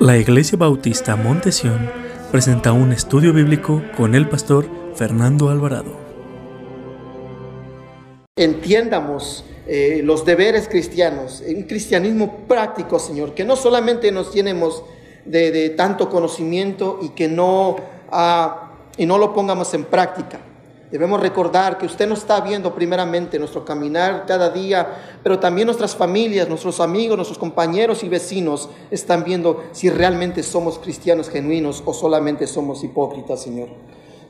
La Iglesia Bautista Montesión presenta un estudio bíblico con el pastor Fernando Alvarado. Entiendamos eh, los deberes cristianos, un cristianismo práctico, Señor, que no solamente nos llenemos de, tanto conocimiento y que no, ah, y no lo pongamos en práctica. Debemos recordar que usted nos está viendo primeramente nuestro caminar cada día, pero también nuestras familias, nuestros amigos, nuestros compañeros y vecinos están viendo si realmente somos cristianos genuinos o solamente somos hipócritas, Señor.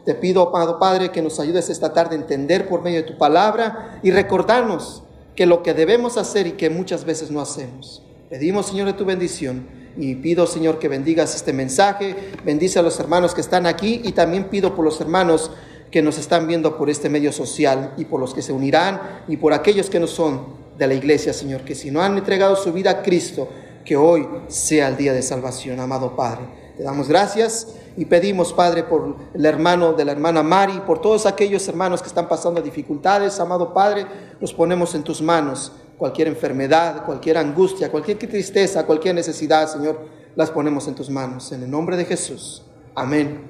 Te pido, amado Padre, que nos ayudes esta tarde a entender por medio de tu palabra y recordarnos que lo que debemos hacer y que muchas veces no hacemos. Pedimos, Señor, de tu bendición y pido, Señor, que bendigas este mensaje, bendice a los hermanos que están aquí y también pido por los hermanos que nos están viendo por este medio social y por los que se unirán y por aquellos que no son de la iglesia, Señor, que si no han entregado su vida a Cristo, que hoy sea el día de salvación, amado Padre. Te damos gracias y pedimos, Padre, por el hermano de la hermana Mari, por todos aquellos hermanos que están pasando dificultades, amado Padre, los ponemos en tus manos. Cualquier enfermedad, cualquier angustia, cualquier tristeza, cualquier necesidad, Señor, las ponemos en tus manos. En el nombre de Jesús. Amén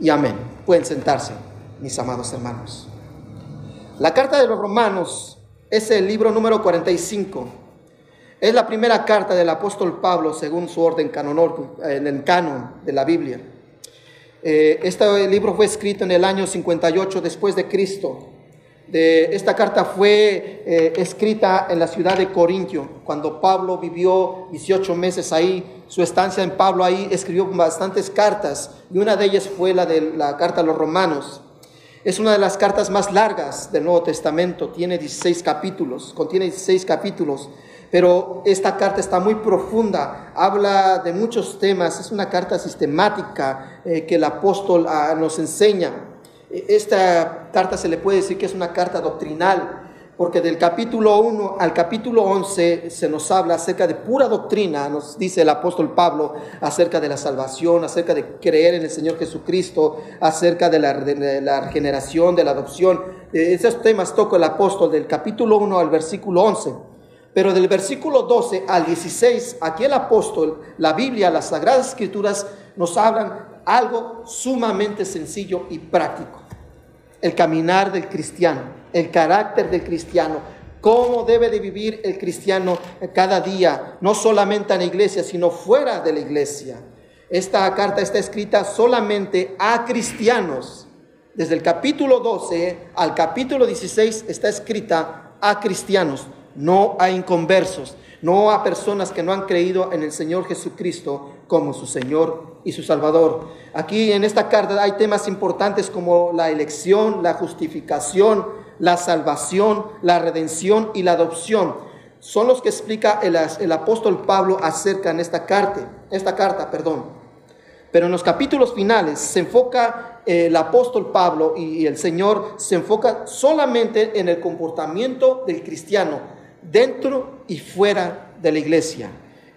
y amén. Pueden sentarse mis amados hermanos. La carta de los romanos es el libro número 45. Es la primera carta del apóstol Pablo según su orden canonor, en el canon de la Biblia. Eh, este libro fue escrito en el año 58 después de Cristo. Esta carta fue eh, escrita en la ciudad de Corintio, cuando Pablo vivió 18 meses ahí. Su estancia en Pablo ahí escribió bastantes cartas y una de ellas fue la de la carta a los romanos. Es una de las cartas más largas del Nuevo Testamento, tiene 16 capítulos, contiene 16 capítulos, pero esta carta está muy profunda, habla de muchos temas, es una carta sistemática eh, que el apóstol ah, nos enseña. E, esta carta se le puede decir que es una carta doctrinal, porque del capítulo 1 al capítulo 11 se nos habla acerca de pura doctrina, nos dice el apóstol Pablo acerca de la salvación, acerca de creer en el Señor Jesucristo, acerca de la, regeneración, de la adopción. Esos temas toca el apóstol del capítulo 1 al versículo 11. Pero del versículo 12 al 16, aquí el apóstol, la Biblia, las Sagradas Escrituras nos hablan algo sumamente sencillo y práctico el caminar del cristiano, el carácter del cristiano, cómo debe de vivir el cristiano cada día, no solamente en la iglesia, sino fuera de la iglesia. Esta carta está escrita solamente a cristianos. Desde el capítulo 12 al capítulo 16 está escrita a cristianos, no a inconversos, no a personas que no han creído en el Señor Jesucristo como su Señor y su Salvador. Aquí en esta carta hay temas importantes como la elección, la justificación, la salvación, la redención y la adopción. Son los que explica el, apóstol Pablo acerca en esta carta, esta carta, perdón. Pero en los capítulos finales se enfoca el apóstol Pablo y el Señor se enfoca solamente en el comportamiento del cristiano dentro y fuera de la iglesia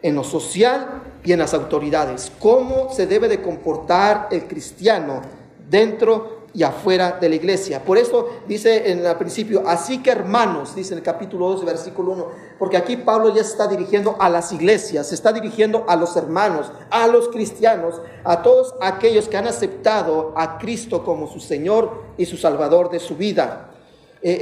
en lo social y en las autoridades. Cómo se debe de comportar el cristiano dentro y afuera de la iglesia. Por eso dice en el principio, así que hermanos, dice en el capítulo 2, versículo 1, porque aquí Pablo ya se está dirigiendo a las iglesias, se está dirigiendo a los hermanos, a los cristianos, a todos aquellos que han aceptado a Cristo como su Señor y su Salvador de su vida. Eh,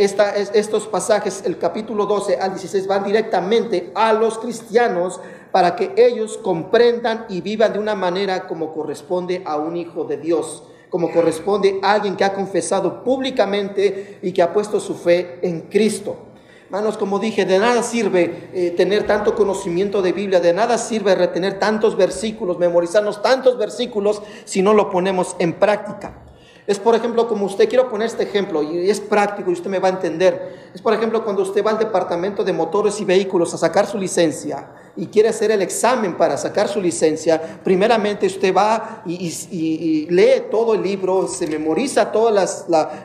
estos pasajes, el capítulo 12 al 16, van directamente a los cristianos para que ellos comprendan y vivan de una manera como corresponde a un hijo de Dios, como corresponde a alguien que ha confesado públicamente y que ha puesto su fe en Cristo. Hermanos, como dije, de nada sirve eh, tener tanto conocimiento de Biblia, de nada sirve retener tantos versículos, memorizarnos tantos versículos si no lo ponemos en práctica. Es por ejemplo, como usted, quiero poner este ejemplo y es práctico y usted me va a entender. Es por ejemplo cuando usted va al departamento de motores y vehículos a sacar su licencia y quiere hacer el examen para sacar su licencia, primeramente usted va y, lee todo el libro, se memoriza todo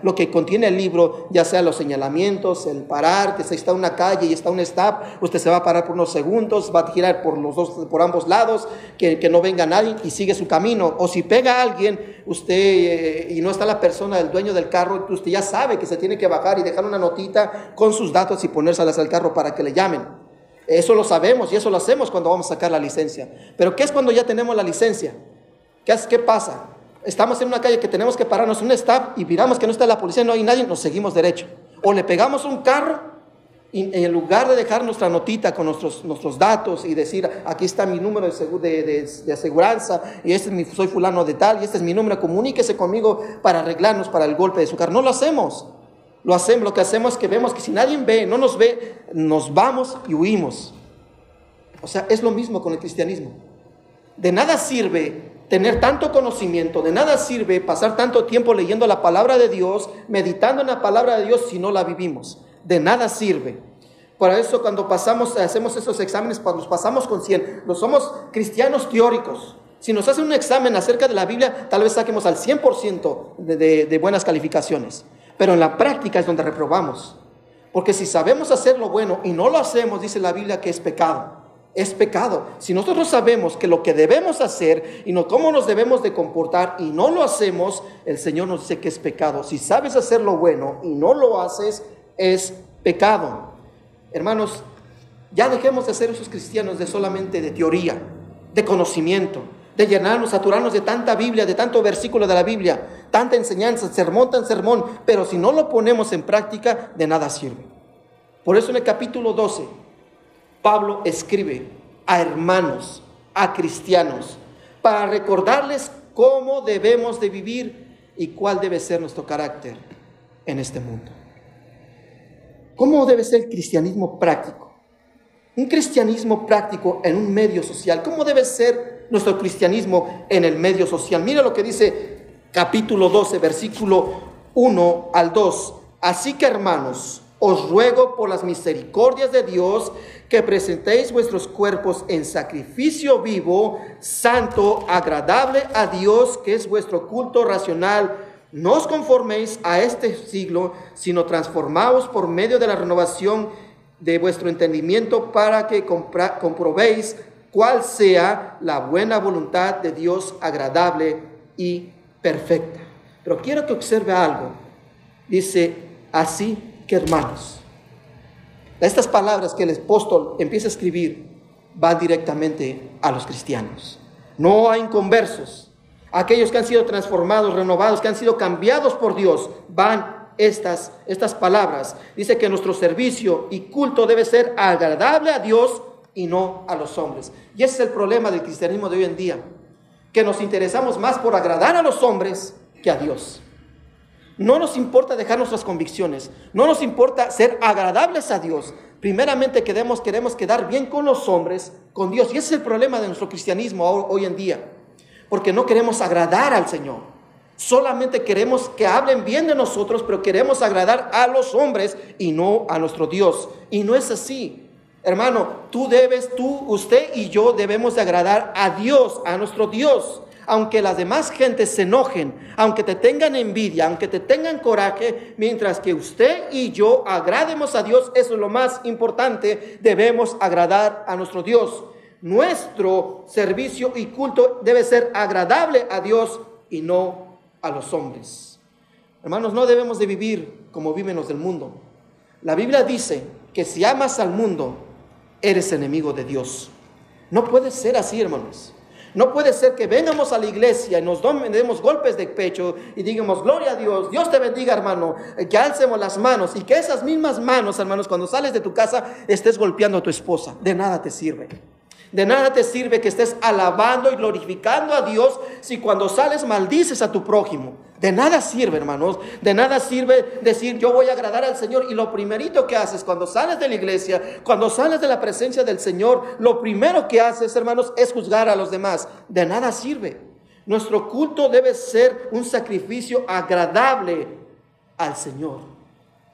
lo que contiene el libro, ya sea los señalamientos, el parar, que se está una calle y está un stop, usted se va a parar por unos segundos, va a girar por, los dos, por ambos lados, que, que no venga nadie y sigue su camino. O si pega a alguien, usted eh, y no está la persona, el dueño del carro, usted ya sabe que se tiene que bajar y dejar una notita con sus datos y ponérselas al carro para que le llamen. Eso lo sabemos y eso lo hacemos cuando vamos a sacar la licencia. Pero ¿qué es cuando ya tenemos la licencia? ¿Qué, es, qué pasa? Estamos en una calle que tenemos que pararnos un stop y miramos que no está la policía, no hay nadie, nos seguimos derecho. O le pegamos un carro y en lugar de dejar nuestra notita con nuestros, nuestros datos y decir, aquí está mi número de, de, de, aseguranza, y este es mi, soy fulano de tal, y este es mi número, comuníquese conmigo para arreglarnos para el golpe de su carro. No lo hacemos. Lo hacemos, lo que hacemos es que vemos que si nadie ve, no nos ve, nos vamos y huimos. O sea, es lo mismo con el cristianismo. De nada sirve tener tanto conocimiento, de nada sirve pasar tanto tiempo leyendo la palabra de Dios, meditando en la palabra de Dios si no la vivimos de nada sirve. Por eso cuando pasamos, hacemos esos exámenes, los pasamos con 100, no somos cristianos teóricos. Si nos hacen un examen acerca de la Biblia, tal vez saquemos al 100% de, de buenas calificaciones. Pero en la práctica es donde reprobamos. Porque si sabemos hacer lo bueno y no lo hacemos, dice la Biblia que es pecado. Es pecado. Si nosotros sabemos que lo que debemos hacer y no cómo nos debemos de comportar y no lo hacemos, el Señor nos dice que es pecado. Si sabes hacer lo bueno y no lo haces, es pecado. Hermanos, ya dejemos de ser esos cristianos de solamente de teoría, de conocimiento, de llenarnos, saturarnos de tanta Biblia, de tanto versículo de la Biblia, tanta enseñanza, sermón tan sermón, pero si no lo ponemos en práctica, de nada sirve. Por eso en el capítulo 12, Pablo escribe a hermanos, a cristianos, para recordarles cómo debemos de vivir y cuál debe ser nuestro carácter en este mundo. ¿Cómo debe ser el cristianismo práctico? Un cristianismo práctico en un medio social. ¿Cómo debe ser nuestro cristianismo en el medio social? Mira lo que dice capítulo 12, versículo 1 al 2. Así que hermanos, os ruego por las misericordias de Dios que presentéis vuestros cuerpos en sacrificio vivo, santo, agradable a Dios, que es vuestro culto racional no os conforméis a este siglo, sino transformaos por medio de la renovación de vuestro entendimiento para que comprobéis cuál sea la buena voluntad de Dios agradable y perfecta. Pero quiero que observe algo. Dice, así que hermanos, estas palabras que el apóstol empieza a escribir van directamente a los cristianos. No a inconversos, Aquellos que han sido transformados, renovados, que han sido cambiados por Dios, van estas, estas palabras. Dice que nuestro servicio y culto debe ser agradable a Dios y no a los hombres. Y ese es el problema del cristianismo de hoy en día, que nos interesamos más por agradar a los hombres que a Dios. No nos importa dejar nuestras convicciones, no nos importa ser agradables a Dios. Primeramente queremos, queremos quedar bien con los hombres, con Dios. Y ese es el problema de nuestro cristianismo hoy en día porque no queremos agradar al Señor. Solamente queremos que hablen bien de nosotros, pero queremos agradar a los hombres y no a nuestro Dios. Y no es así. Hermano, tú debes, tú, usted y yo debemos de agradar a Dios, a nuestro Dios. Aunque las demás gentes se enojen, aunque te tengan envidia, aunque te tengan coraje, mientras que usted y yo agrademos a Dios, eso es lo más importante, debemos agradar a nuestro Dios nuestro servicio y culto debe ser agradable a Dios y no a los hombres. Hermanos, no debemos de vivir como viven los del mundo. La Biblia dice que si amas al mundo, eres enemigo de Dios. No puede ser así, hermanos. No puede ser que vengamos a la iglesia y nos demos golpes de pecho y digamos, gloria a Dios, Dios te bendiga, hermano, que alcemos las manos y que esas mismas manos, hermanos, cuando sales de tu casa estés golpeando a tu esposa. De nada te sirve. De nada te sirve que estés alabando y glorificando a Dios si cuando sales maldices a tu prójimo. De nada sirve, hermanos. De nada sirve decir yo voy a agradar al Señor y lo primerito que haces cuando sales de la iglesia, cuando sales de la presencia del Señor, lo primero que haces, hermanos, es juzgar a los demás. De nada sirve. Nuestro culto debe ser un sacrificio agradable al Señor.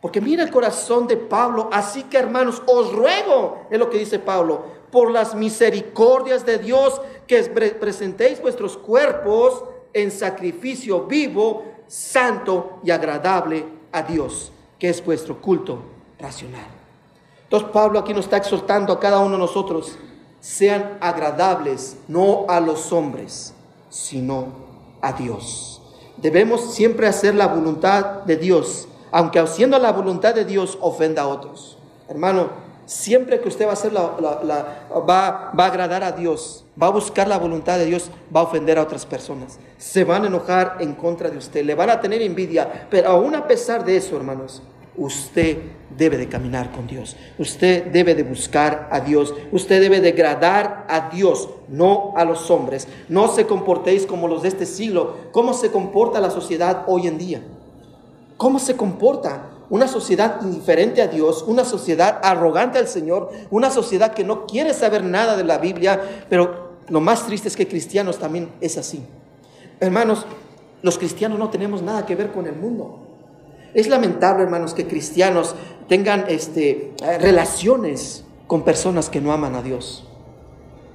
Porque mira el corazón de Pablo. Así que hermanos, os ruego, es lo que dice Pablo, por las misericordias de Dios, que presentéis vuestros cuerpos en sacrificio vivo, santo y agradable a Dios, que es vuestro culto racional. Entonces Pablo aquí nos está exhortando a cada uno de nosotros, sean agradables no a los hombres, sino a Dios. Debemos siempre hacer la voluntad de Dios, aunque haciendo la voluntad de Dios ofenda a otros. Hermano, Siempre que usted va a hacer la, va, va a agradar a Dios, va a buscar la voluntad de Dios, va a ofender a otras personas. Se van a enojar en contra de usted, le van a tener envidia, pero aún a pesar de eso, hermanos, usted debe de caminar con Dios. Usted debe de buscar a Dios. Usted debe de agradar a Dios, no a los hombres. No se comportéis como los de este siglo. ¿Cómo se comporta la sociedad hoy en día? ¿Cómo se comporta? Una sociedad indiferente a Dios, una sociedad arrogante al Señor, una sociedad que no quiere saber nada de la Biblia, pero lo más triste es que cristianos también es así. Hermanos, los cristianos no tenemos nada que ver con el mundo. Es lamentable, hermanos, que cristianos tengan este, relaciones con personas que no aman a Dios.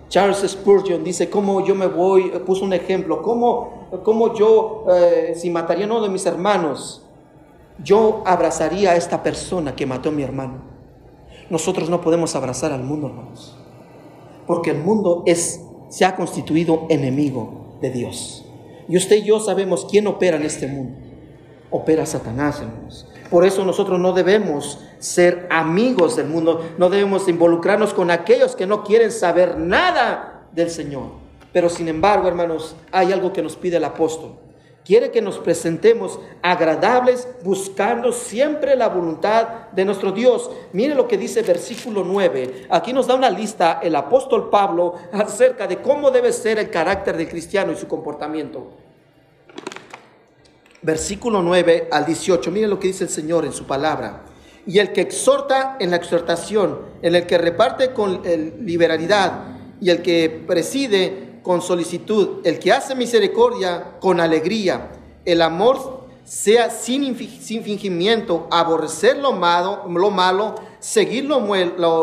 Charles Spurgeon dice, ¿cómo yo me voy? Puso un ejemplo, ¿cómo, cómo yo, eh, si mataría a uno de mis hermanos, yo abrazaría a esta persona que mató a mi hermano? Nosotros no podemos abrazar al mundo, hermanos, porque el mundo es, se ha constituido enemigo de Dios. Y usted y yo sabemos quién opera en este mundo opera Satanás, hermanos. Por eso nosotros no debemos ser amigos del mundo, no debemos involucrarnos con aquellos que no quieren saber nada del Señor. Pero sin embargo, hermanos, hay algo que nos pide el apóstol. Quiere que nos presentemos agradables buscando siempre la voluntad de nuestro Dios. Mire lo que dice versículo 9. Aquí nos da una lista el apóstol Pablo acerca de cómo debe ser el carácter del cristiano y su comportamiento versículo 9 al 18. Miren lo que dice el Señor en su palabra. Y el que exhorta en la exhortación, en el que reparte con liberalidad y el que preside con solicitud, el que hace misericordia con alegría, el amor sea sin, sin fingimiento, aborrecer lo malo, lo malo seguir lo,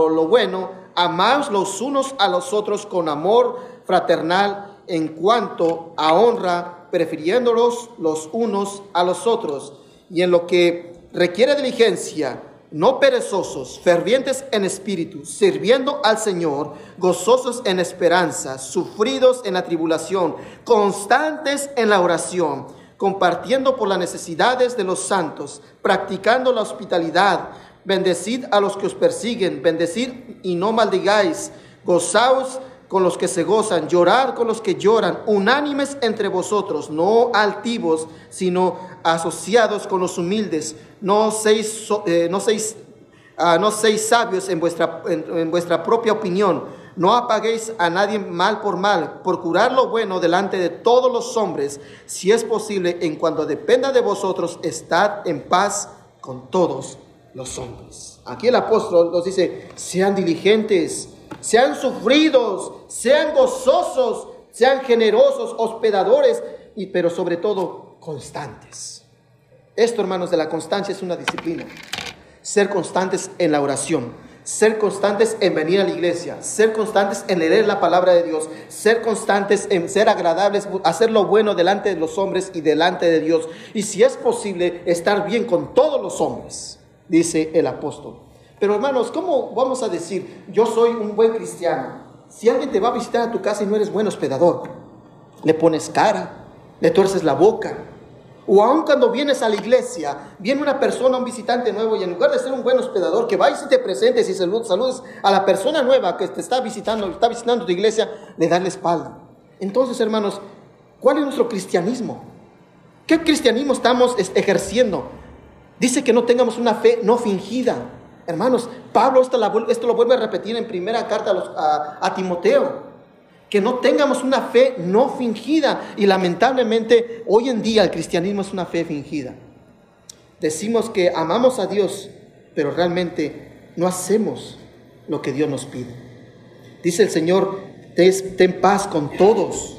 lo bueno, amaos los unos a los otros con amor fraternal en cuanto a honra prefiriéndolos los unos a los otros, y en lo que requiere diligencia, no perezosos, fervientes en espíritu, sirviendo al Señor, gozosos en esperanza, sufridos en la tribulación, constantes en la oración, compartiendo por las necesidades de los santos, practicando la hospitalidad, bendecid a los que os persiguen, bendecid y no maldigáis, gozaos con los que se gozan, llorar con los que lloran, unánimes entre vosotros, no altivos, sino asociados con los humildes, no seis, eh, no seis, ah, no seis sabios en vuestra, en, vuestra propia opinión, no apaguéis a nadie mal por mal, procurar lo bueno delante de todos los hombres, si es posible, en cuanto dependa de vosotros, estad en paz con todos los hombres. Aquí el apóstol nos dice, sean diligentes, sean sufridos, sean gozosos, sean generosos, hospedadores, y, pero sobre todo constantes. Esto, hermanos, de la constancia es una disciplina. Ser constantes en la oración, ser constantes en venir a la iglesia, ser constantes en leer la palabra de Dios, ser constantes en ser agradables, hacer lo bueno delante de los hombres y delante de Dios. Y si es posible, estar bien con todos los hombres, dice el apóstol. Pero hermanos, ¿cómo vamos a decir, yo soy un buen cristiano? Si alguien te va a visitar a tu casa y no eres buen hospedador, le pones cara, le tuerces la boca. O aun cuando vienes a la iglesia, viene una persona, un visitante nuevo, y en lugar de ser un buen hospedador, que vayas y te presentes y saludes a la persona nueva que te está visitando, está visitando tu iglesia, le das la espalda. Entonces, hermanos, ¿cuál es nuestro cristianismo? ¿Qué cristianismo estamos ejerciendo? Dice que no tengamos una fe no fingida. Hermanos, Pablo esto, lo vuelve a repetir en primera carta a, Timoteo, que no tengamos una fe no fingida. Y lamentablemente hoy en día el cristianismo es una fe fingida. Decimos que amamos a Dios, pero realmente no hacemos lo que Dios nos pide. Dice el Señor, ten paz con todos,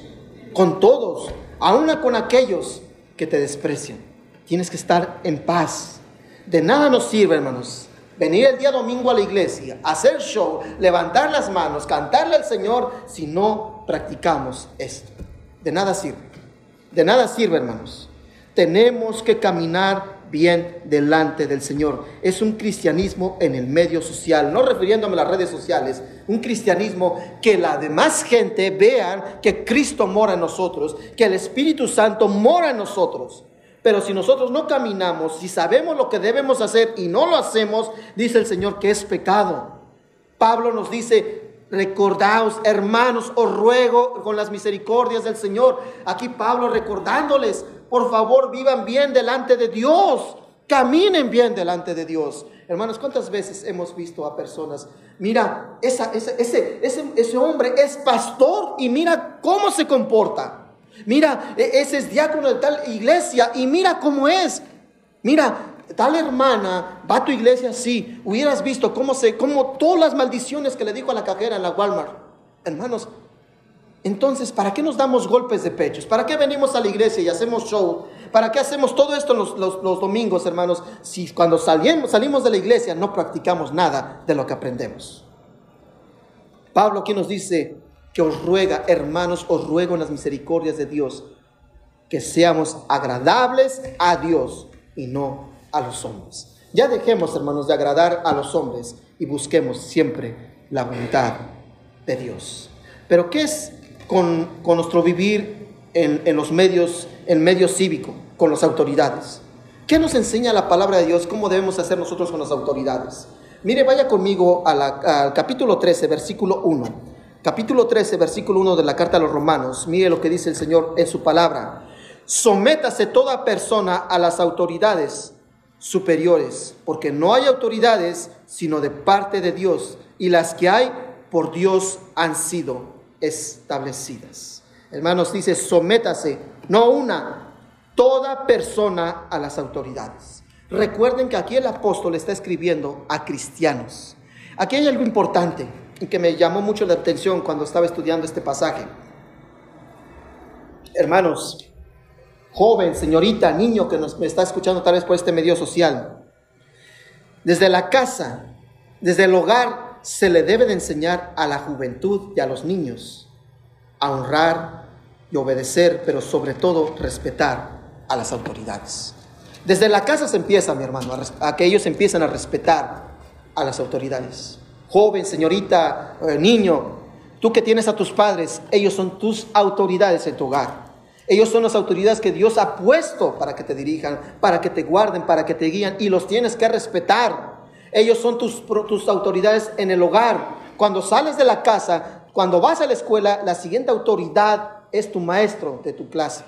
con todos, aun con aquellos que te desprecian. Tienes que estar en paz. De nada nos sirve, hermanos, venir el día domingo a la iglesia, hacer show, levantar las manos, cantarle al Señor, si no practicamos esto. De nada sirve. De nada sirve, hermanos. Tenemos que caminar bien delante del Señor. Es un cristianismo en el medio social, no refiriéndome a las redes sociales, un cristianismo que la demás gente vean que Cristo mora en nosotros, que el Espíritu Santo mora en nosotros. Pero si nosotros no caminamos, si sabemos lo que debemos hacer y no lo hacemos, dice el Señor que es pecado. Pablo nos dice, recordaos, hermanos, os ruego con las misericordias del Señor. Aquí Pablo recordándoles, por favor, vivan bien delante de Dios, caminen bien delante de Dios. Hermanos, ¿cuántas veces hemos visto a personas? Mira, ese, ese, ese, hombre es pastor y mira cómo se comporta. Mira, e, ese es diácono de tal iglesia y mira cómo es. Mira, tal hermana va a tu iglesia así. Hubieras visto cómo se, cómo todas las maldiciones que le dijo a la cajera en la Walmart. Hermanos, entonces, ¿para qué nos damos golpes de pechos? ¿Para qué venimos a la iglesia y hacemos show? ¿Para qué hacemos todo esto los, los, domingos, hermanos? Si cuando salimos, salimos de la iglesia no practicamos nada de lo que aprendemos. Pablo aquí nos dice que os ruega, hermanos, os ruego en las misericordias de Dios, que seamos agradables a Dios y no a los hombres. Ya dejemos, hermanos, de agradar a los hombres y busquemos siempre la voluntad de Dios. Pero ¿qué es con, nuestro vivir en, los medios, en medio cívico, con las autoridades? ¿Qué nos enseña la palabra de Dios? ¿Cómo debemos hacer nosotros con las autoridades? Mire, vaya conmigo al capítulo 13, versículo 1. Capítulo 13, versículo 1 de la carta a los romanos. Mire lo que dice el Señor en su palabra. Sométase toda persona a las autoridades superiores, porque no hay autoridades sino de parte de Dios, y las que hay por Dios han sido establecidas. Hermanos, dice, sométase, no una, toda persona a las autoridades. Recuerden que aquí el apóstol está escribiendo a cristianos. Aquí hay algo importante y que me llamó mucho la atención cuando estaba estudiando este pasaje. Hermanos, joven, señorita, niño que nos me está escuchando tal vez por este medio social. Desde la casa, desde el hogar, se le debe de enseñar a la juventud y a los niños a honrar y obedecer, pero sobre todo respetar a las autoridades. Desde la casa se empieza, mi hermano, a, que ellos empiezan a respetar a las autoridades. Joven, señorita, eh, niño, tú que tienes a tus padres, ellos son tus autoridades en tu hogar. Ellos son las autoridades que Dios ha puesto para que te dirijan, para que te guarden, para que te guían y los tienes que respetar. Ellos son tus, tus autoridades en el hogar. Cuando sales de la casa, cuando vas a la escuela, la siguiente autoridad es tu maestro de tu clase.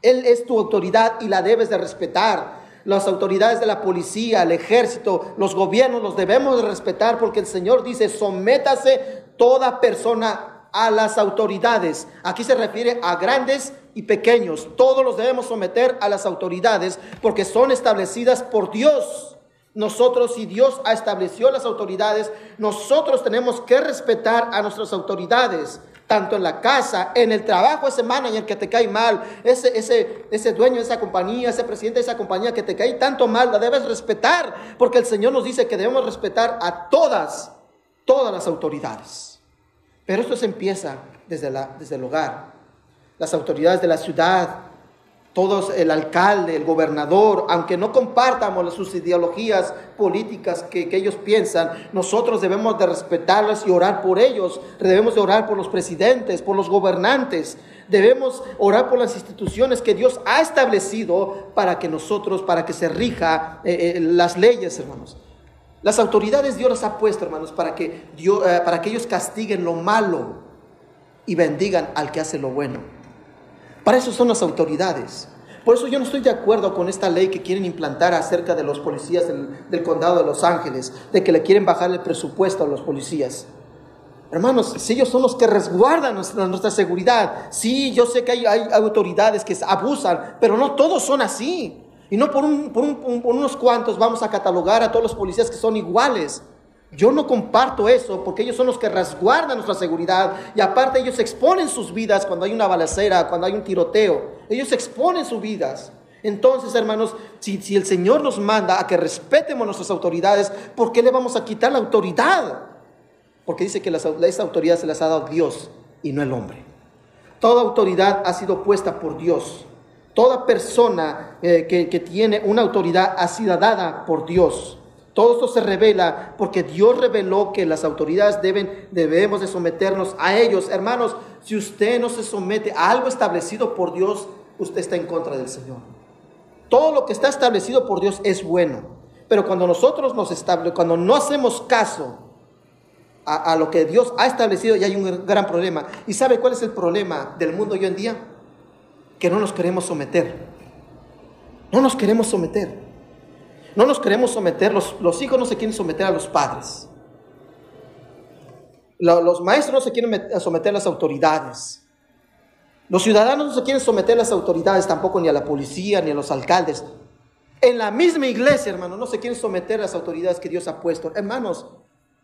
Él es tu autoridad y la debes de respetar. Las autoridades de la policía, el ejército, los gobiernos los debemos de respetar porque el Señor dice, sométase toda persona a las autoridades. Aquí se refiere a grandes y pequeños, todos los debemos someter a las autoridades porque son establecidas por Dios. Nosotros, si Dios ha establecido las autoridades, nosotros tenemos que respetar a nuestras autoridades, tanto en la casa, en el trabajo, ese manager que te cae mal, ese, ese, ese dueño de esa compañía, ese presidente de esa compañía que te cae tanto mal, la debes respetar, porque el Señor nos dice que debemos respetar a todas, todas las autoridades. Pero esto se empieza desde, la, desde el hogar, las autoridades de la ciudad, todos, el alcalde, el gobernador, aunque no compartamos sus ideologías políticas que, ellos piensan, nosotros debemos de respetarlas y orar por ellos, debemos de orar por los presidentes, por los gobernantes, debemos orar por las instituciones que Dios ha establecido para que nosotros, para que se rija eh, eh, las leyes, hermanos. Las autoridades Dios las ha puesto, hermanos, para que, Dios, eh, para que ellos castiguen lo malo y bendigan al que hace lo bueno. Para eso son las autoridades. Por eso yo no estoy de acuerdo con esta ley que quieren implantar acerca de los policías del, condado de Los Ángeles, de que le quieren bajar el presupuesto a los policías. Hermanos, si ellos son los que resguardan nuestra, seguridad, sí, yo sé que hay, autoridades que abusan, pero no todos son así. Y no por unos cuantos vamos a catalogar a todos los policías que son iguales. Yo no comparto eso porque ellos son los que resguardan nuestra seguridad y aparte ellos exponen sus vidas cuando hay una balacera, cuando hay un tiroteo. Ellos exponen sus vidas. Entonces, hermanos, si, el Señor nos manda a que respetemos nuestras autoridades, ¿por qué le vamos a quitar la autoridad? Porque dice que esa autoridad se las ha dado Dios y no el hombre. Toda autoridad ha sido puesta por Dios. Toda persona eh, que, que tiene una autoridad ha sido dada por Dios. Todo esto se revela porque Dios reveló que las autoridades deben, debemos de someternos a ellos. Hermanos, si usted no se somete a algo establecido por Dios, usted está en contra del Señor. Todo lo que está establecido por Dios es bueno. Pero cuando nosotros nos establecemos, cuando no hacemos caso a, a, lo que Dios ha establecido y hay un gran problema. ¿Y sabe cuál es el problema del mundo hoy en día? Que no nos queremos someter. No nos queremos someter. No nos queremos someter. Los, los hijos no se quieren someter a los padres. Los maestros no se quieren someter a las autoridades. Los ciudadanos no se quieren someter a las autoridades tampoco ni a la policía ni a los alcaldes. En la misma iglesia, hermano, no se quieren someter a las autoridades que Dios ha puesto. Hermanos,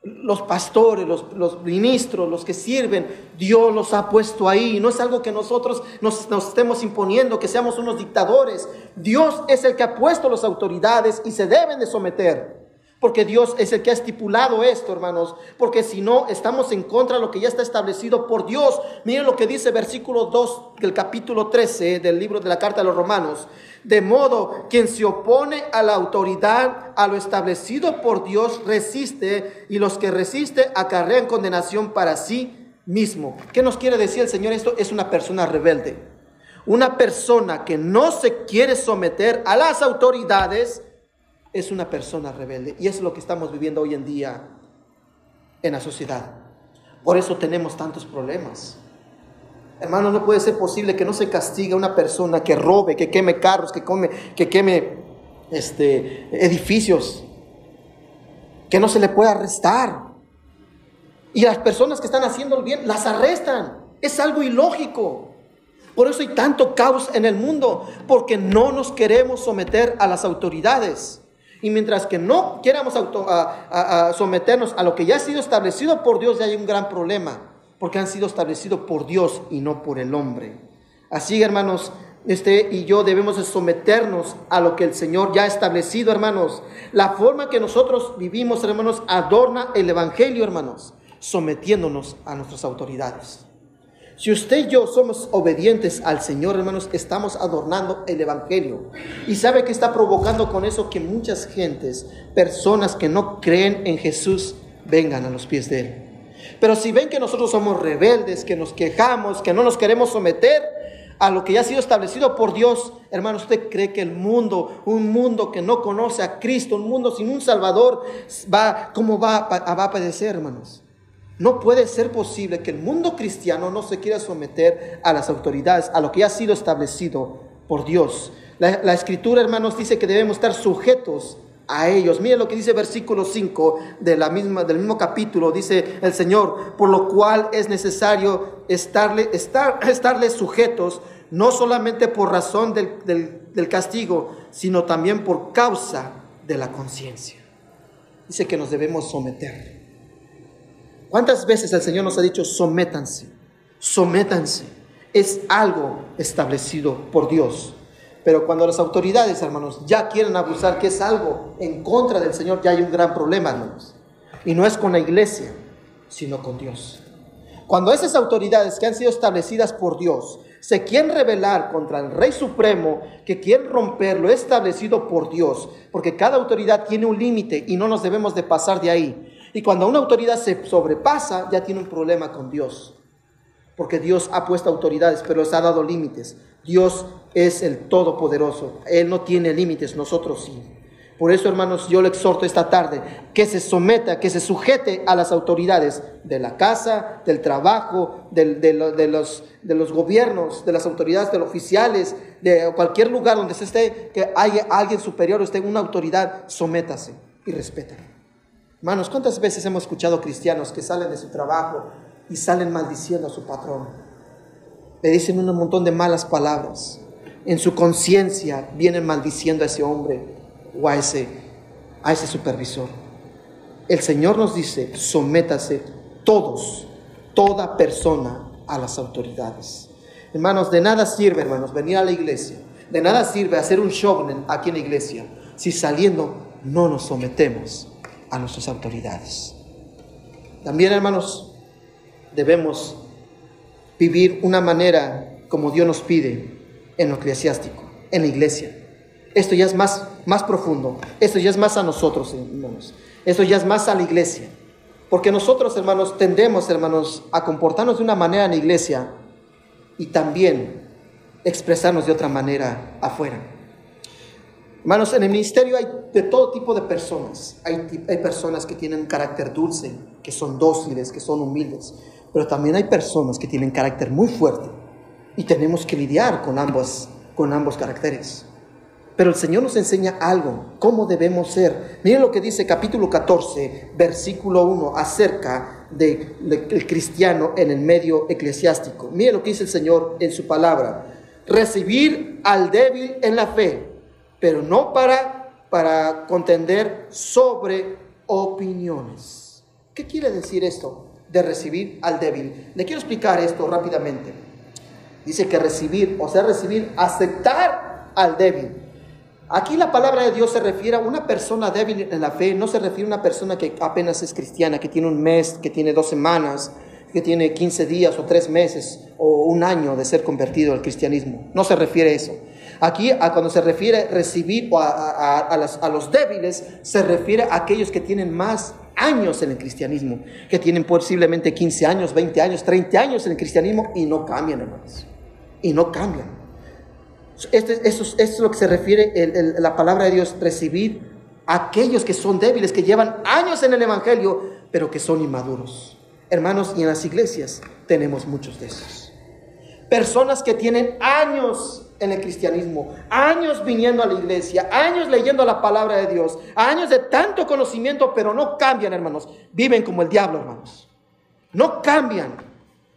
los pastores, los, ministros, los que sirven, Dios los ha puesto ahí. No es algo que nosotros nos, nos, estemos imponiendo, que seamos unos dictadores. Dios es el que ha puesto las autoridades y se deben de someter. Porque Dios es el que ha estipulado esto, hermanos. Porque si no, estamos en contra de lo que ya está establecido por Dios. Miren lo que dice versículo 2 del capítulo 13 del libro de la carta de los romanos. De modo, quien se opone a la autoridad, a lo establecido por Dios, resiste. Y los que resisten acarrean condenación para sí mismo. ¿Qué nos quiere decir el Señor? Esto es una persona rebelde. Una persona que no se quiere someter a las autoridades es una persona rebelde. Y es lo que estamos viviendo hoy en día en la sociedad. Por eso tenemos tantos problemas. Hermano, no puede ser posible que no se castigue a una persona que robe, que queme carros, que, come, que queme este, edificios, que no se le pueda arrestar. Y las personas que están haciendo el bien las arrestan. Es algo ilógico. Por eso hay tanto caos en el mundo, porque no nos queremos someter a las autoridades. Y mientras que no queramos someternos a lo que ya ha sido establecido por Dios, ya hay un gran problema, porque han sido establecidos por Dios y no por el hombre. Así, hermanos, este y yo debemos de someternos a lo que el Señor ya ha establecido, hermanos. La forma que nosotros vivimos, hermanos, adorna el Evangelio, hermanos, sometiéndonos a nuestras autoridades. Si usted y yo somos obedientes al Señor, hermanos, estamos adornando el Evangelio. Y sabe que está provocando con eso que muchas gentes, personas que no creen en Jesús, vengan a los pies de Él. Pero si ven que nosotros somos rebeldes, que nos quejamos, que no nos queremos someter a lo que ya ha sido establecido por Dios, hermanos, ¿usted cree que el mundo, un mundo que no conoce a Cristo, un mundo sin un Salvador, va, cómo va, va a padecer, hermanos? No puede ser posible que el mundo cristiano no se quiera someter a las autoridades, a lo que ha sido establecido por Dios. La, escritura, hermanos, dice que debemos estar sujetos a ellos. Mire lo que dice versículo 5 de la misma, del mismo capítulo. Dice el Señor, por lo cual es necesario estarle, estar, sujetos, no solamente por razón del, del castigo, sino también por causa de la conciencia. Dice que nos debemos someter. ¿Cuántas veces el Señor nos ha dicho, sométanse, sométanse? Es algo establecido por Dios. Pero cuando las autoridades, hermanos, ya quieren abusar, que es algo en contra del Señor, ya hay un gran problema, hermanos. Y no es con la iglesia, sino con Dios. Cuando esas autoridades que han sido establecidas por Dios se quieren rebelar contra el Rey Supremo, que quieren romper lo establecido por Dios, porque cada autoridad tiene un límite y no nos debemos de pasar de ahí. Y cuando una autoridad se sobrepasa, ya tiene un problema con Dios. Porque Dios ha puesto autoridades, pero les ha dado límites. Dios es el Todopoderoso. Él no tiene límites, nosotros sí. Por eso, hermanos, yo le exhorto esta tarde que se someta, que se sujete a las autoridades de la casa, del trabajo, de, los, gobiernos, de las autoridades, de los oficiales, de cualquier lugar donde se esté, que haya alguien superior, esté una autoridad, sométase y respétale. Hermanos, ¿cuántas veces hemos escuchado cristianos que salen de su trabajo y salen maldiciendo a su patrón? Le dicen un montón de malas palabras. En su conciencia vienen maldiciendo a ese hombre o a ese, a ese supervisor. El Señor nos dice, sométase todos, toda persona a las autoridades. Hermanos, de nada sirve, hermanos, venir a la iglesia. De nada sirve hacer un show aquí en la iglesia si saliendo no nos sometemos a nuestras autoridades. También, hermanos, debemos vivir una manera como Dios nos pide en lo eclesiástico, en la iglesia. Esto ya es más, más profundo, esto ya es más a nosotros, hermanos. Esto ya es más a la iglesia. Porque nosotros, hermanos, tendemos, hermanos, a comportarnos de una manera en la iglesia y también expresarnos de otra manera afuera. Hermanos, en el ministerio hay de todo tipo de personas. Hay, hay personas que tienen carácter dulce, que son dóciles, que son humildes. Pero también hay personas que tienen carácter muy fuerte. Y tenemos que lidiar con ambos, con ambos caracteres. Pero el Señor nos enseña algo, cómo debemos ser. Miren lo que dice capítulo 14, versículo 1, acerca del cristiano en el medio eclesiástico. Miren lo que dice el Señor en su palabra. Recibir al débil en la fe, pero no para, para contender sobre opiniones. ¿Qué quiere decir esto de recibir al débil? Le quiero explicar esto rápidamente. Dice que recibir, o sea, recibir, aceptar al débil. Aquí la palabra de Dios se refiere a una persona débil en la fe, no se refiere a una persona que apenas es cristiana, que tiene un mes, que tiene dos semanas, que tiene 15 días o tres meses o un año de ser convertido al cristianismo. No se refiere a eso. Aquí, a cuando se refiere a recibir a, a, los débiles, se refiere a aquellos que tienen más años en el cristianismo, que tienen posiblemente 15 años, 20 años, 30 años en el cristianismo y no cambian, hermanos. Y no cambian. Este, eso, es lo que se refiere la palabra de Dios, recibir a aquellos que son débiles, que llevan años en el Evangelio, pero que son inmaduros. Hermanos, y en las iglesias tenemos muchos de esos. Personas que tienen años en el cristianismo, años viniendo a la iglesia, años leyendo la palabra de Dios, años de tanto conocimiento, pero no cambian, hermanos. Viven como el diablo, hermanos. No cambian.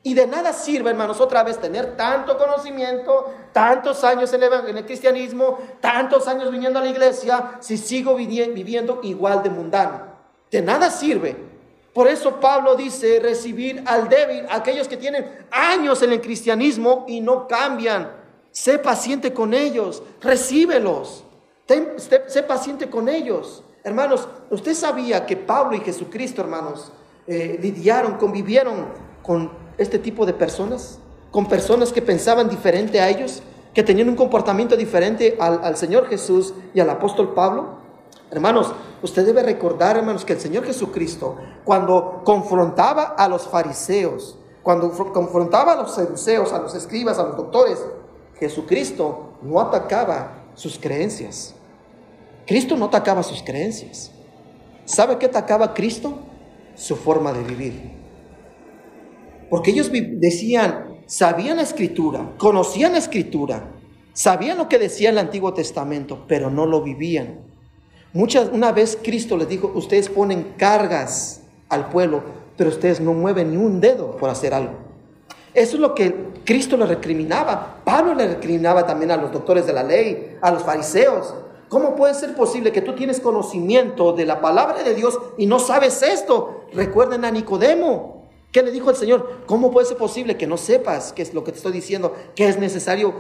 Y de nada sirve, hermanos, otra vez tener tanto conocimiento, tantos años en el, cristianismo, tantos años viniendo a la iglesia, si sigo viviendo igual de mundano. De nada sirve. Por eso Pablo dice recibir al débil, aquellos que tienen años en el cristianismo y no cambian. Sé paciente con ellos, recíbelos. sé paciente con ellos. Hermanos, usted sabía que Pablo y Jesucristo, hermanos, eh, lidiaron, convivieron con este tipo de personas, con personas que pensaban diferente a ellos, que tenían un comportamiento diferente al, Señor Jesús y al apóstol Pablo? Hermanos, usted debe recordar, hermanos, que el Señor Jesucristo, cuando confrontaba a los fariseos, cuando confrontaba a los seduceos, a los escribas, a los doctores, Jesucristo no atacaba sus creencias. Cristo no atacaba sus creencias. ¿Sabe qué atacaba Cristo? Su forma de vivir. Porque ellos decían, sabían la escritura, conocían la escritura, sabían lo que decía el Antiguo Testamento, pero no lo vivían. Muchas, una vez Cristo les dijo, ustedes ponen cargas al pueblo, pero ustedes no mueven ni un dedo por hacer algo. Eso es lo que Cristo le recriminaba. Pablo le recriminaba también a los doctores de la ley, a los fariseos. ¿Cómo puede ser posible que tú tienes conocimiento de la palabra de Dios y no sabes esto? Recuerden a Nicodemo. ¿Qué le dijo el Señor? ¿Cómo puede ser posible que no sepas qué es lo que te estoy diciendo? Que es necesario,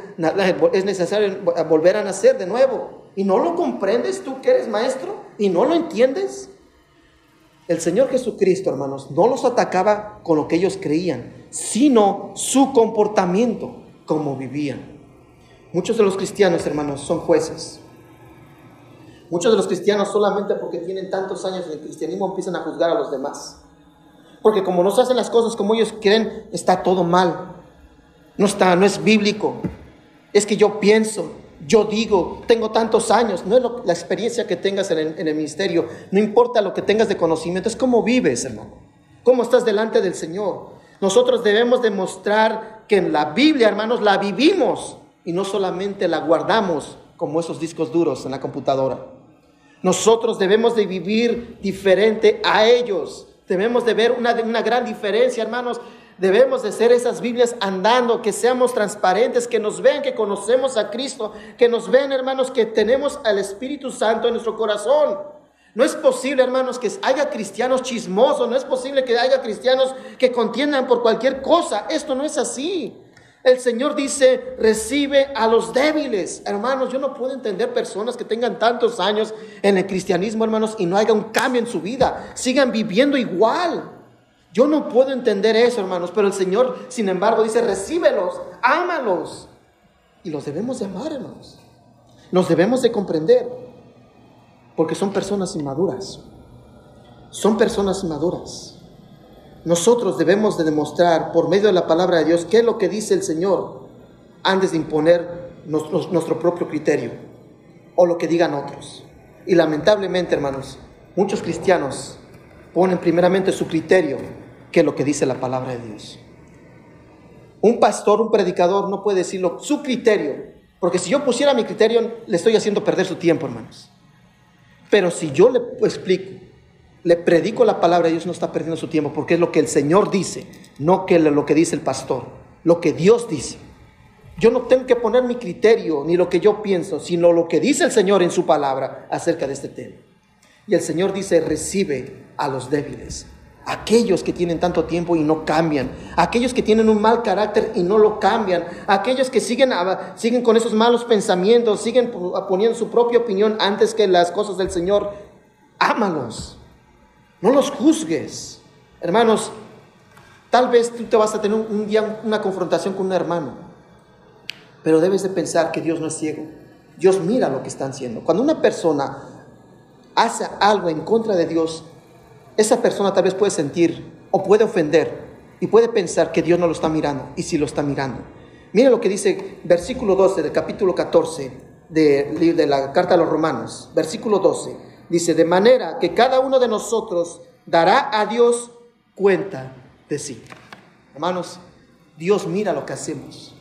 es necesario volver a nacer de nuevo. ¿Y no lo comprendes tú que eres maestro? ¿Y no lo entiendes? El Señor Jesucristo, hermanos, no los atacaba con lo que ellos creían, sino su comportamiento, como vivían. Muchos de los cristianos, hermanos, son jueces. Muchos de los cristianos solamente porque tienen tantos años en el cristianismo empiezan a juzgar a los demás. Porque como no se hacen las cosas como ellos quieren, está todo mal. No está, no es bíblico. Es que yo pienso, yo digo, tengo tantos años. No es la experiencia que tengas en el, ministerio. No importa lo que tengas de conocimiento, es cómo vives, hermano. Cómo estás delante del Señor. Nosotros debemos demostrar que en la Biblia, hermanos, la vivimos y no solamente la guardamos como esos discos duros en la computadora. Nosotros debemos de vivir diferente a ellos. Debemos de ver una gran diferencia, hermanos. Debemos de ser esas Biblias andando, que seamos transparentes, que nos vean que conocemos a Cristo, que nos vean, hermanos, que tenemos al Espíritu Santo en nuestro corazón. No es posible, hermanos, que haya cristianos chismosos, no es posible que haya cristianos que contiendan por cualquier cosa. Esto no es así. El Señor dice, recibe a los débiles. Hermanos, yo no puedo entender personas que tengan tantos años en el cristianismo, hermanos, y no haya un cambio en su vida. Sigan viviendo igual. Yo no puedo entender eso, hermanos, pero el Señor, sin embargo, dice, recíbelos, ámalos. Y los debemos de amar, hermanos. Los debemos de comprender, porque son personas inmaduras. Son personas inmaduras nosotros debemos de demostrar por medio de la palabra de Dios qué es lo que dice el Señor antes de imponer nuestro, nuestro propio criterio. o lo que digan otros. Y lamentablemente, hermanos, muchos cristianos ponen primeramente su criterio que lo que dice la palabra de Dios. Un pastor, un predicador no puede decirlo su criterio, porque si yo pusiera mi criterio, le estoy haciendo perder su tiempo, hermanos. Pero si yo le explico, le predico la palabra, Dios no está perdiendo su tiempo, porque es lo que el Señor dice, no que lo que dice el pastor, lo que Dios dice. Yo no tengo que poner mi criterio ni lo que yo pienso, sino lo que dice el Señor en su palabra acerca de este tema. Y el Señor dice, recibe a los débiles, aquellos que tienen tanto tiempo y no cambian, aquellos que tienen un mal carácter y no lo cambian, aquellos que siguen, siguen con esos malos pensamientos, siguen poniendo su propia opinión antes que las cosas del Señor. Ámalos, no los juzgues. Hermanos, tal vez tú te vas a tener un día una confrontación con un hermano pero debes de pensar que Dios no es ciego. Dios mira lo que están haciendo. Cuando una persona hace algo en contra de Dios, esa persona tal vez puede sentir o puede ofender y puede pensar que Dios no lo está mirando y si lo está mirando. Mira lo que dice versículo 12 del capítulo 14 de, de la carta a los romanos. Versículo 12 dice, de manera que cada uno de nosotros dará a Dios cuenta de sí. Hermanos, Dios mira lo que hacemos.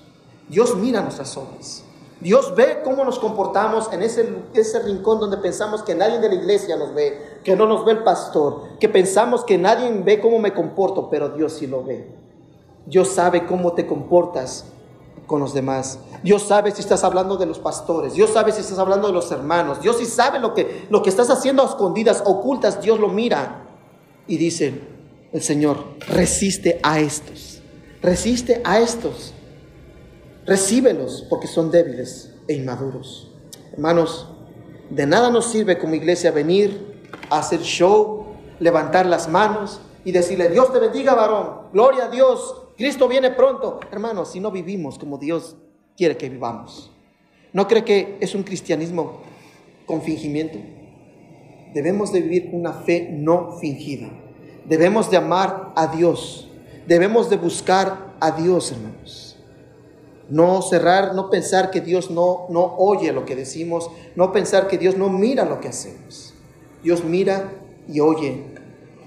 Dios mira nuestras obras. Dios ve cómo nos comportamos en ese, ese rincón donde pensamos que nadie de la iglesia nos ve, que no nos ve el pastor, que pensamos que nadie ve cómo me comporto, pero Dios sí lo ve. Dios sabe cómo te comportas con los demás. Dios sabe si estás hablando de los pastores. Dios sabe si estás hablando de los hermanos. Dios sí sabe lo que, lo que estás haciendo a escondidas, ocultas. Dios lo mira. Y dice el Señor, resiste a estos. Resiste a estos. Recíbelos porque son débiles e inmaduros. Hermanos, de nada nos sirve como iglesia venir hacer show, levantar las manos y decirle, Dios te bendiga, varón, gloria a Dios, Cristo viene pronto. Hermanos, si no vivimos como Dios quiere que vivamos, ¿no cree que es un cristianismo con fingimiento? Debemos de vivir una fe no fingida. Debemos de amar a Dios. Debemos de buscar a Dios, hermanos. No cerrar, no pensar que Dios no, no oye lo que decimos, no pensar que Dios no mira lo que hacemos. Dios mira y oye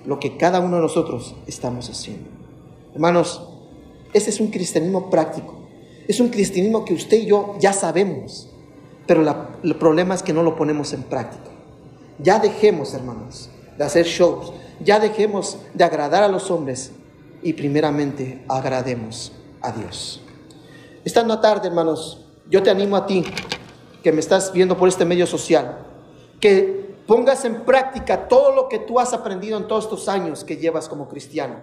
lo que cada uno de nosotros estamos haciendo. Hermanos, ese es un cristianismo práctico. Es un cristianismo que usted y yo ya sabemos, pero el problema es que no lo ponemos en práctica. Ya dejemos, hermanos, de hacer shows, ya dejemos de agradar a los hombres y primeramente agrademos a Dios. Esta tarde, hermanos, yo te animo a ti, que me estás viendo por este medio social, que pongas en práctica todo lo que tú has aprendido en todos estos años que llevas como cristiano.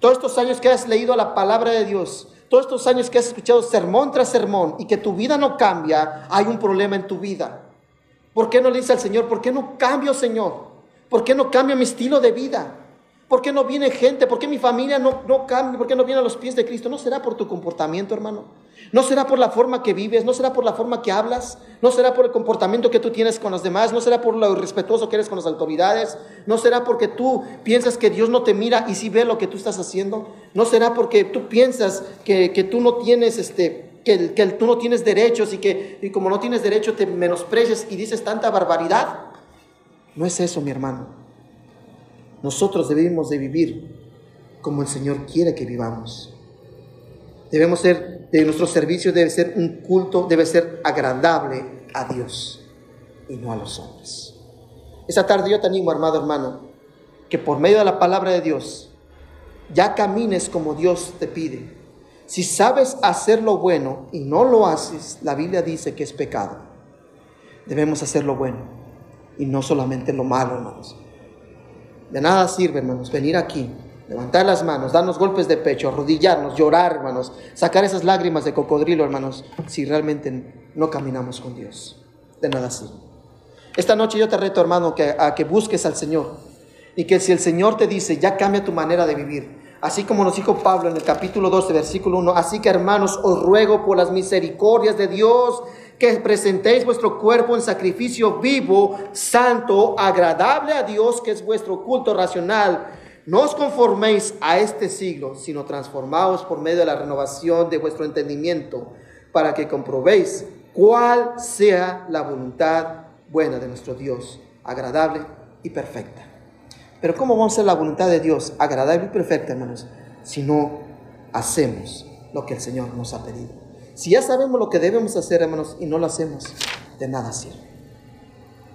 Todos estos años que has leído la palabra de Dios, todos estos años que has escuchado sermón tras sermón y que tu vida no cambia, hay un problema en tu vida. ¿Por qué no le dice al Señor, por qué no cambio, Señor? ¿Por qué no cambio mi estilo de vida? ¿Por qué no viene gente? ¿Por qué mi familia no, no cambia? ¿Por qué no viene a los pies de Cristo? ¿No será por tu comportamiento, hermano? ¿No será por la forma que vives? ¿No será por la forma que hablas? ¿No será por el comportamiento que tú tienes con los demás? ¿No será por lo respetuoso que eres con las autoridades? ¿No será porque tú piensas que Dios no te mira y sí ve lo que tú estás haciendo? ¿No será porque tú piensas que, tú no tienes este, que, que, tú no tienes derechos y que y como no tienes derecho te menosprecias y dices tanta barbaridad? No es eso, mi hermano. Nosotros debemos de vivir como el Señor quiere que vivamos. Debemos ser, de nuestro servicio debe ser un culto, debe ser agradable a Dios y no a los hombres. Esa tarde yo te animo, hermano, hermano, que por medio de la palabra de Dios ya camines como Dios te pide. Si sabes hacer lo bueno y no lo haces, la Biblia dice que es pecado. Debemos hacer lo bueno y no solamente lo malo, hermanos. De nada sirve, hermanos, venir aquí, levantar las manos, darnos golpes de pecho, arrodillarnos, llorar, hermanos, sacar esas lágrimas de cocodrilo, hermanos, si realmente no caminamos con Dios. De nada sirve. Esta noche yo te reto, hermano, que, a que busques al Señor y que si el Señor te dice, ya cambia tu manera de vivir, así como nos dijo Pablo en el capítulo 12, versículo 1, así que hermanos, os ruego por las misericordias de Dios que presentéis vuestro cuerpo en sacrificio vivo, santo, agradable a Dios, que es vuestro culto racional. No os conforméis a este siglo, sino transformaos por medio de la renovación de vuestro entendimiento, para que comprobéis cuál sea la voluntad buena de nuestro Dios, agradable y perfecta. Pero ¿cómo vamos a hacer la voluntad de Dios agradable y perfecta, hermanos, si no hacemos lo que el Señor nos ha pedido? Si ya sabemos lo que debemos hacer, hermanos, y no lo hacemos, de nada sirve.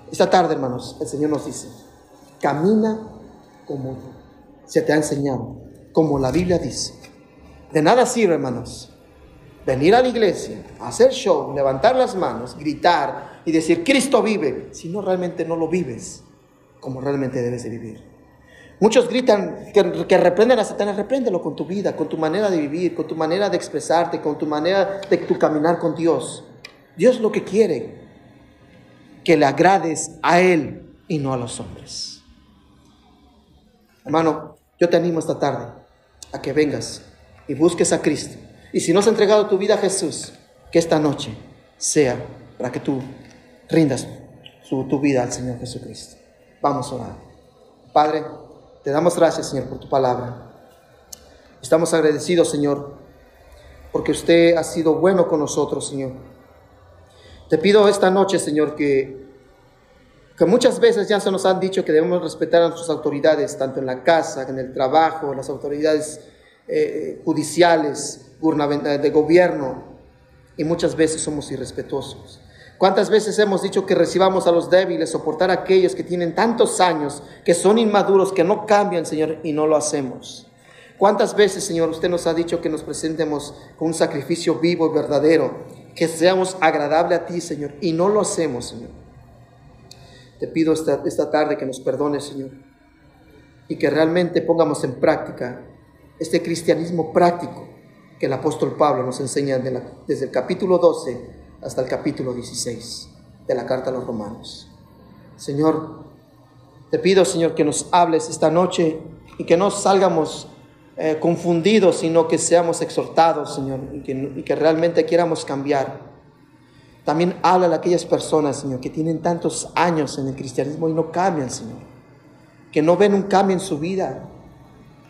Esta tarde, hermanos, el Señor nos dice, camina como se te ha enseñado, como la Biblia dice. De nada sirve, hermanos, venir a la iglesia, hacer show, levantar las manos, gritar y decir, Cristo vive, si no realmente no lo vives como realmente debes de vivir. Muchos gritan que, que reprenden a Satanás, repréndelo con tu vida, con tu manera de vivir, con tu manera de expresarte, con tu manera de tu caminar con Dios. Dios lo que quiere, que le agrades a Él y no a los hombres. Hermano, yo te animo esta tarde a que vengas y busques a Cristo. Y si no has entregado tu vida a Jesús, que esta noche sea para que tú rindas tu vida al Señor Jesucristo. Vamos a orar. Padre, te damos gracias, Señor, por tu palabra. Estamos agradecidos, Señor, porque usted ha sido bueno con nosotros, Señor. Te pido esta noche, Señor, que, que muchas veces ya se nos han dicho que debemos respetar a nuestras autoridades, tanto en la casa, en el trabajo, las autoridades eh, judiciales, de gobierno, y muchas veces somos irrespetuosos. ¿Cuántas veces hemos dicho que recibamos a los débiles, soportar a aquellos que tienen tantos años, que son inmaduros, que no cambian, Señor, y no lo hacemos? ¿Cuántas veces, Señor, usted nos ha dicho que nos presentemos con un sacrificio vivo y verdadero, que seamos agradable a ti, Señor, y no lo hacemos, Señor? Te pido esta, esta tarde que nos perdones, Señor, y que realmente pongamos en práctica este cristianismo práctico que el apóstol Pablo nos enseña desde el capítulo 12 hasta el capítulo 16 de la carta a los romanos. Señor, te pido, Señor, que nos hables esta noche y que no salgamos eh, confundidos, sino que seamos exhortados, Señor, y que, y que realmente quieramos cambiar. También habla a aquellas personas, Señor, que tienen tantos años en el cristianismo y no cambian, Señor. Que no ven un cambio en su vida.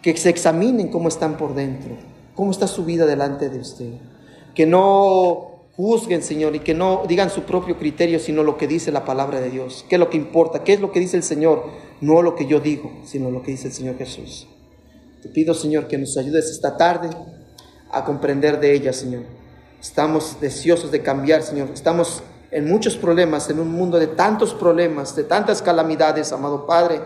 Que se examinen cómo están por dentro. Cómo está su vida delante de usted. Que no juzguen, Señor, y que no digan su propio criterio, sino lo que dice la palabra de Dios. ¿Qué es lo que importa? ¿Qué es lo que dice el Señor? No lo que yo digo, sino lo que dice el Señor Jesús. Te pido, Señor, que nos ayudes esta tarde a comprender de ella, Señor. Estamos deseosos de cambiar, Señor. Estamos en muchos problemas, en un mundo de tantos problemas, de tantas calamidades, amado Padre,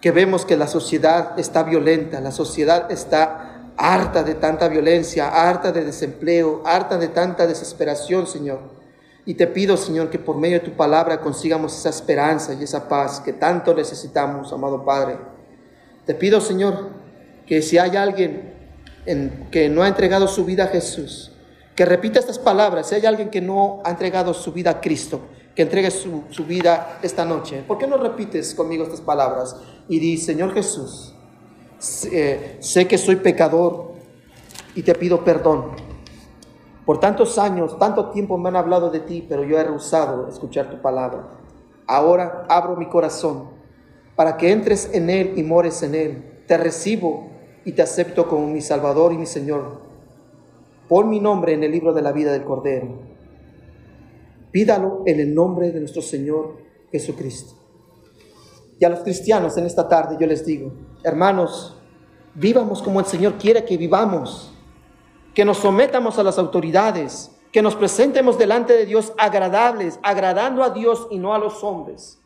que vemos que la sociedad está violenta, la sociedad está harta de tanta violencia, harta de desempleo, harta de tanta desesperación, Señor. Y te pido, Señor, que por medio de tu palabra consigamos esa esperanza y esa paz que tanto necesitamos, amado Padre. Te pido, Señor, que si hay alguien en, que no ha entregado su vida a Jesús, que repita estas palabras. Si hay alguien que no ha entregado su vida a Cristo, que entregue su, su vida esta noche. ¿Por qué no repites conmigo estas palabras? Y di, Señor Jesús, sé que soy pecador y te pido perdón. Por tantos años, tanto tiempo me han hablado de ti, pero yo he rehusado escuchar tu palabra. Ahora abro mi corazón para que entres en él y mores en él. Te recibo y te acepto como mi Salvador y mi Señor. Pon mi nombre en el libro de la vida del Cordero. Pídalo en el nombre de nuestro Señor Jesucristo. Y a los cristianos en esta tarde yo les digo, hermanos, vivamos como el Señor quiere que vivamos, que nos sometamos a las autoridades, que nos presentemos delante de Dios agradables, agradando a Dios y no a los hombres.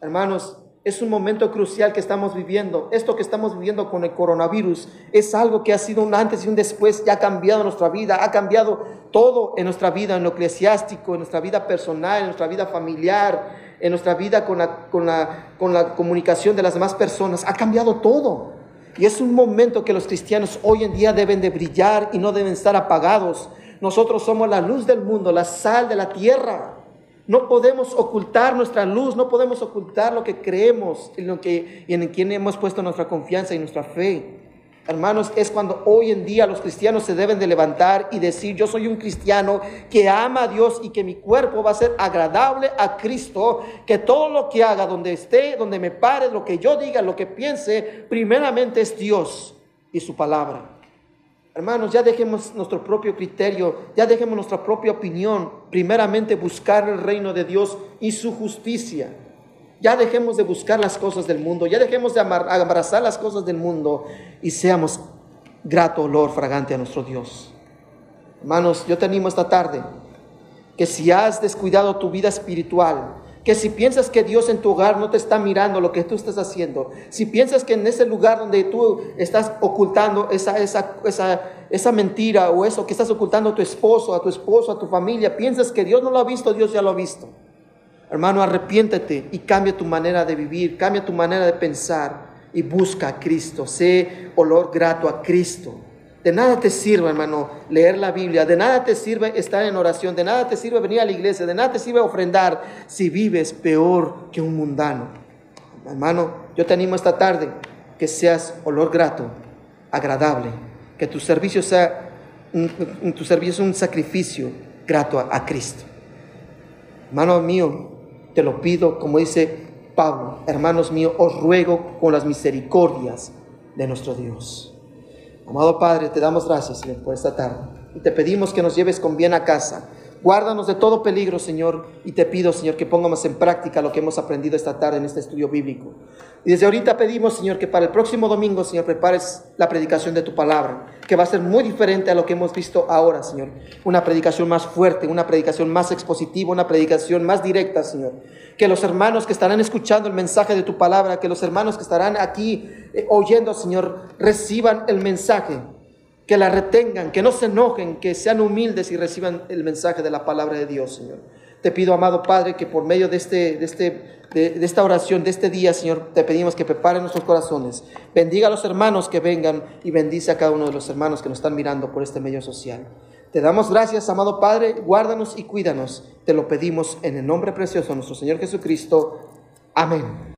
Hermanos, es un momento crucial que estamos viviendo. Esto que estamos viviendo con el coronavirus es algo que ha sido un antes y un después y ha cambiado nuestra vida, ha cambiado todo en nuestra vida, en lo eclesiástico, en nuestra vida personal, en nuestra vida familiar, en nuestra vida con la, con la, con la comunicación de las demás personas. Ha cambiado todo. Y es un momento que los cristianos hoy en día deben de brillar y no deben estar apagados. Nosotros somos la luz del mundo, la sal de la tierra. No podemos ocultar nuestra luz, no podemos ocultar lo que creemos en lo que, y en quien hemos puesto nuestra confianza y nuestra fe. Hermanos, es cuando hoy en día los cristianos se deben de levantar y decir, yo soy un cristiano que ama a Dios y que mi cuerpo va a ser agradable a Cristo, que todo lo que haga, donde esté, donde me pare, lo que yo diga, lo que piense, primeramente es Dios y su palabra. Hermanos, ya dejemos nuestro propio criterio, ya dejemos nuestra propia opinión. Primeramente buscar el reino de Dios y su justicia. Ya dejemos de buscar las cosas del mundo, ya dejemos de abrazar las cosas del mundo y seamos grato olor fragante a nuestro Dios. Hermanos, yo te animo esta tarde que si has descuidado tu vida espiritual, que si piensas que Dios en tu hogar no te está mirando lo que tú estás haciendo, si piensas que en ese lugar donde tú estás ocultando esa, esa, esa, esa mentira o eso que estás ocultando a tu esposo, a tu esposo, a tu familia, piensas que Dios no lo ha visto, Dios ya lo ha visto. Hermano, arrepiéntete y cambia tu manera de vivir, cambia tu manera de pensar y busca a Cristo. Sé olor grato a Cristo. De nada te sirve, hermano, leer la Biblia, de nada te sirve estar en oración, de nada te sirve venir a la iglesia, de nada te sirve ofrendar si vives peor que un mundano. Hermano, yo te animo esta tarde que seas olor grato, agradable, que tu servicio sea un, tu servicio un sacrificio grato a, a Cristo. Hermano mío, te lo pido, como dice Pablo, hermanos míos, os ruego con las misericordias de nuestro Dios. Amado Padre, te damos gracias, Señor, por esta tarde. Y te pedimos que nos lleves con bien a casa. Guárdanos de todo peligro, Señor, y te pido, Señor, que pongamos en práctica lo que hemos aprendido esta tarde en este estudio bíblico. Y desde ahorita pedimos, Señor, que para el próximo domingo, Señor, prepares la predicación de tu palabra, que va a ser muy diferente a lo que hemos visto ahora, Señor. Una predicación más fuerte, una predicación más expositiva, una predicación más directa, Señor. Que los hermanos que estarán escuchando el mensaje de tu palabra, que los hermanos que estarán aquí eh, oyendo, Señor, reciban el mensaje, que la retengan, que no se enojen, que sean humildes y reciban el mensaje de la palabra de Dios, Señor. Te pido, amado Padre, que por medio de, este, de, este, de, esta oración, de este día, Señor, te pedimos que preparen nuestros corazones. Bendiga a los hermanos que vengan y bendice a cada uno de los hermanos que nos están mirando por este medio social. Te damos gracias, amado Padre, guárdanos y cuídanos. Te lo pedimos en el nombre precioso de nuestro Señor Jesucristo. Amén.